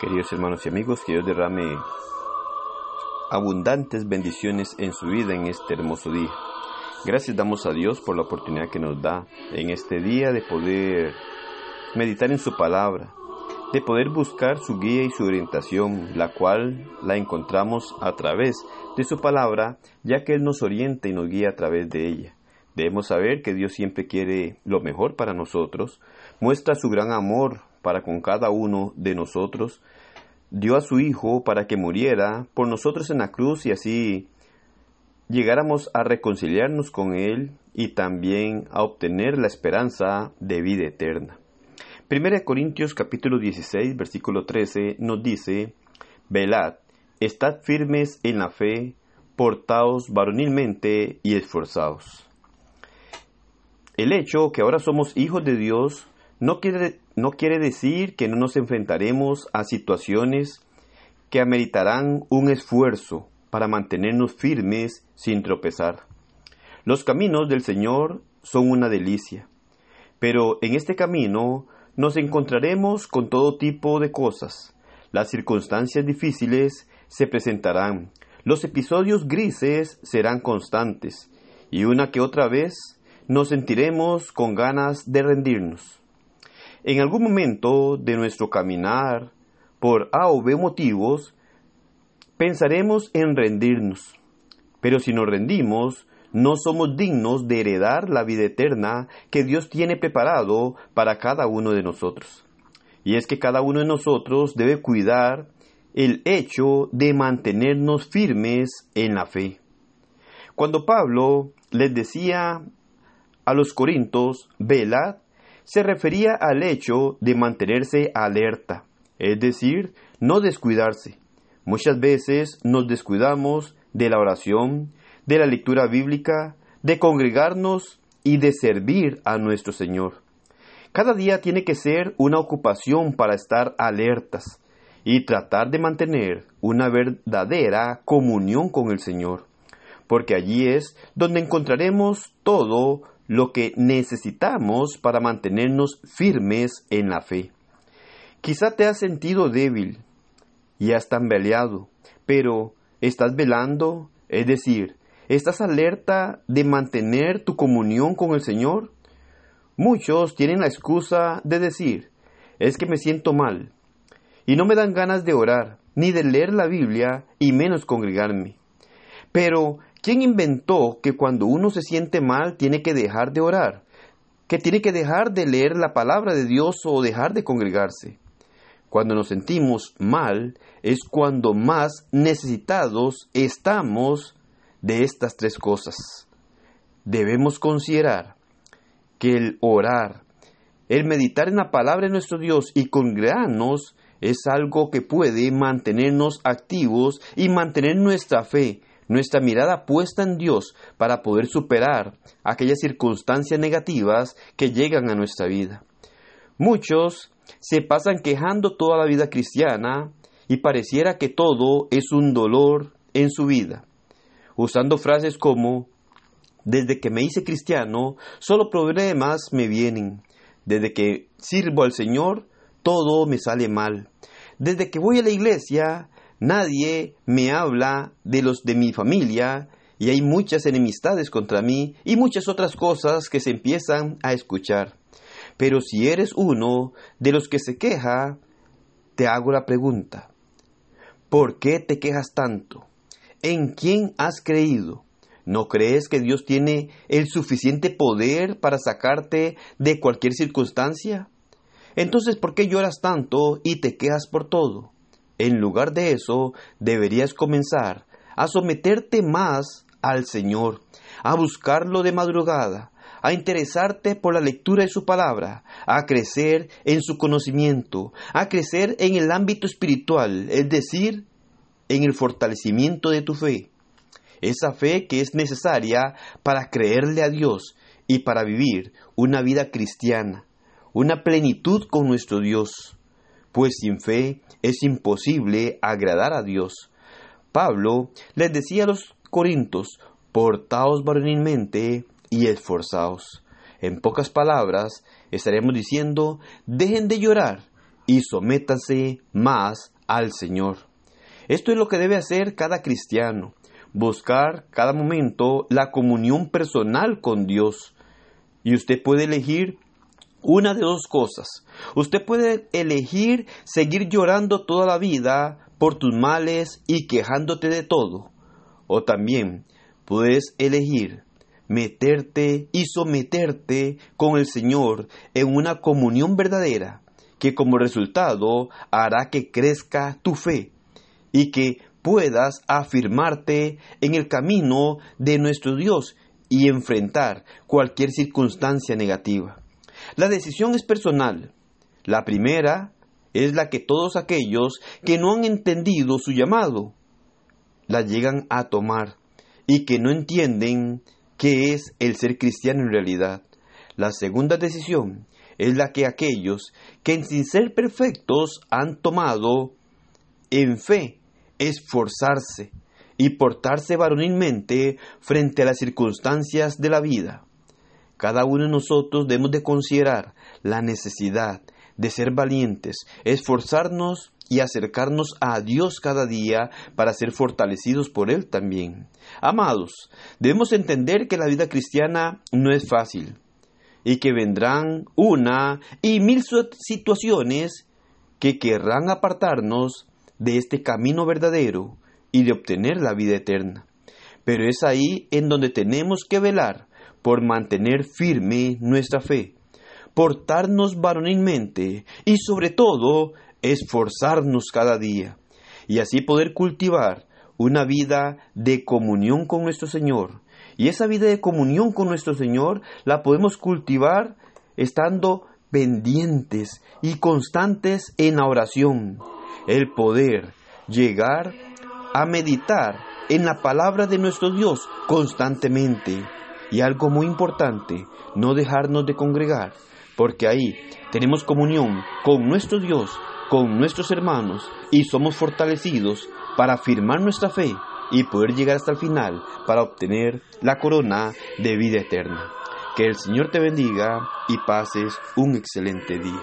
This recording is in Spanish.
Queridos hermanos y amigos, que Dios derrame abundantes bendiciones en su vida en este hermoso día. Gracias damos a Dios por la oportunidad que nos da en este día de poder meditar en su palabra, de poder buscar su guía y su orientación, la cual la encontramos a través de su palabra, ya que Él nos orienta y nos guía a través de ella. Debemos saber que Dios siempre quiere lo mejor para nosotros, muestra su gran amor para con cada uno de nosotros, dio a su Hijo para que muriera por nosotros en la cruz y así llegáramos a reconciliarnos con Él y también a obtener la esperanza de vida eterna. 1 Corintios capítulo 16 versículo 13 nos dice, Velad, estad firmes en la fe, portaos varonilmente y esforzados. El hecho que ahora somos hijos de Dios no quiere, no quiere decir que no nos enfrentaremos a situaciones que ameritarán un esfuerzo para mantenernos firmes sin tropezar. Los caminos del Señor son una delicia, pero en este camino nos encontraremos con todo tipo de cosas. Las circunstancias difíciles se presentarán, los episodios grises serán constantes, y una que otra vez nos sentiremos con ganas de rendirnos. En algún momento de nuestro caminar, por A o B motivos, pensaremos en rendirnos. Pero si nos rendimos, no somos dignos de heredar la vida eterna que Dios tiene preparado para cada uno de nosotros. Y es que cada uno de nosotros debe cuidar el hecho de mantenernos firmes en la fe. Cuando Pablo les decía a los corintos, velad, se refería al hecho de mantenerse alerta, es decir, no descuidarse. Muchas veces nos descuidamos de la oración, de la lectura bíblica, de congregarnos y de servir a nuestro Señor. Cada día tiene que ser una ocupación para estar alertas y tratar de mantener una verdadera comunión con el Señor, porque allí es donde encontraremos todo lo que necesitamos para mantenernos firmes en la fe. Quizá te has sentido débil y has tambaleado, pero estás velando, es decir, ¿Estás alerta de mantener tu comunión con el Señor? Muchos tienen la excusa de decir, es que me siento mal, y no me dan ganas de orar, ni de leer la Biblia, y menos congregarme. Pero, ¿quién inventó que cuando uno se siente mal tiene que dejar de orar? Que tiene que dejar de leer la palabra de Dios o dejar de congregarse. Cuando nos sentimos mal es cuando más necesitados estamos de estas tres cosas. Debemos considerar que el orar, el meditar en la palabra de nuestro Dios y congregarnos es algo que puede mantenernos activos y mantener nuestra fe, nuestra mirada puesta en Dios para poder superar aquellas circunstancias negativas que llegan a nuestra vida. Muchos se pasan quejando toda la vida cristiana y pareciera que todo es un dolor en su vida usando frases como, desde que me hice cristiano, solo problemas me vienen. Desde que sirvo al Señor, todo me sale mal. Desde que voy a la iglesia, nadie me habla de los de mi familia y hay muchas enemistades contra mí y muchas otras cosas que se empiezan a escuchar. Pero si eres uno de los que se queja, te hago la pregunta, ¿por qué te quejas tanto? ¿En quién has creído? ¿No crees que Dios tiene el suficiente poder para sacarte de cualquier circunstancia? Entonces, ¿por qué lloras tanto y te quejas por todo? En lugar de eso, deberías comenzar a someterte más al Señor, a buscarlo de madrugada, a interesarte por la lectura de su palabra, a crecer en su conocimiento, a crecer en el ámbito espiritual, es decir, en el fortalecimiento de tu fe. Esa fe que es necesaria para creerle a Dios y para vivir una vida cristiana, una plenitud con nuestro Dios. Pues sin fe es imposible agradar a Dios. Pablo les decía a los corintos, portaos varonilmente y esforzaos. En pocas palabras, estaremos diciendo, dejen de llorar y sométase más al Señor. Esto es lo que debe hacer cada cristiano, buscar cada momento la comunión personal con Dios. Y usted puede elegir una de dos cosas. Usted puede elegir seguir llorando toda la vida por tus males y quejándote de todo. O también puedes elegir meterte y someterte con el Señor en una comunión verdadera que como resultado hará que crezca tu fe y que puedas afirmarte en el camino de nuestro Dios y enfrentar cualquier circunstancia negativa. La decisión es personal. La primera es la que todos aquellos que no han entendido su llamado la llegan a tomar y que no entienden qué es el ser cristiano en realidad. La segunda decisión es la que aquellos que sin ser perfectos han tomado en fe, esforzarse y portarse varonilmente frente a las circunstancias de la vida. Cada uno de nosotros debemos de considerar la necesidad de ser valientes, esforzarnos y acercarnos a Dios cada día para ser fortalecidos por Él también. Amados, debemos entender que la vida cristiana no es fácil y que vendrán una y mil situaciones que querrán apartarnos de este camino verdadero y de obtener la vida eterna. Pero es ahí en donde tenemos que velar por mantener firme nuestra fe, portarnos varonilmente y sobre todo esforzarnos cada día y así poder cultivar una vida de comunión con nuestro Señor. Y esa vida de comunión con nuestro Señor la podemos cultivar estando pendientes y constantes en la oración. El poder llegar a meditar en la palabra de nuestro Dios constantemente. Y algo muy importante, no dejarnos de congregar, porque ahí tenemos comunión con nuestro Dios, con nuestros hermanos, y somos fortalecidos para afirmar nuestra fe y poder llegar hasta el final para obtener la corona de vida eterna. Que el Señor te bendiga y pases un excelente día.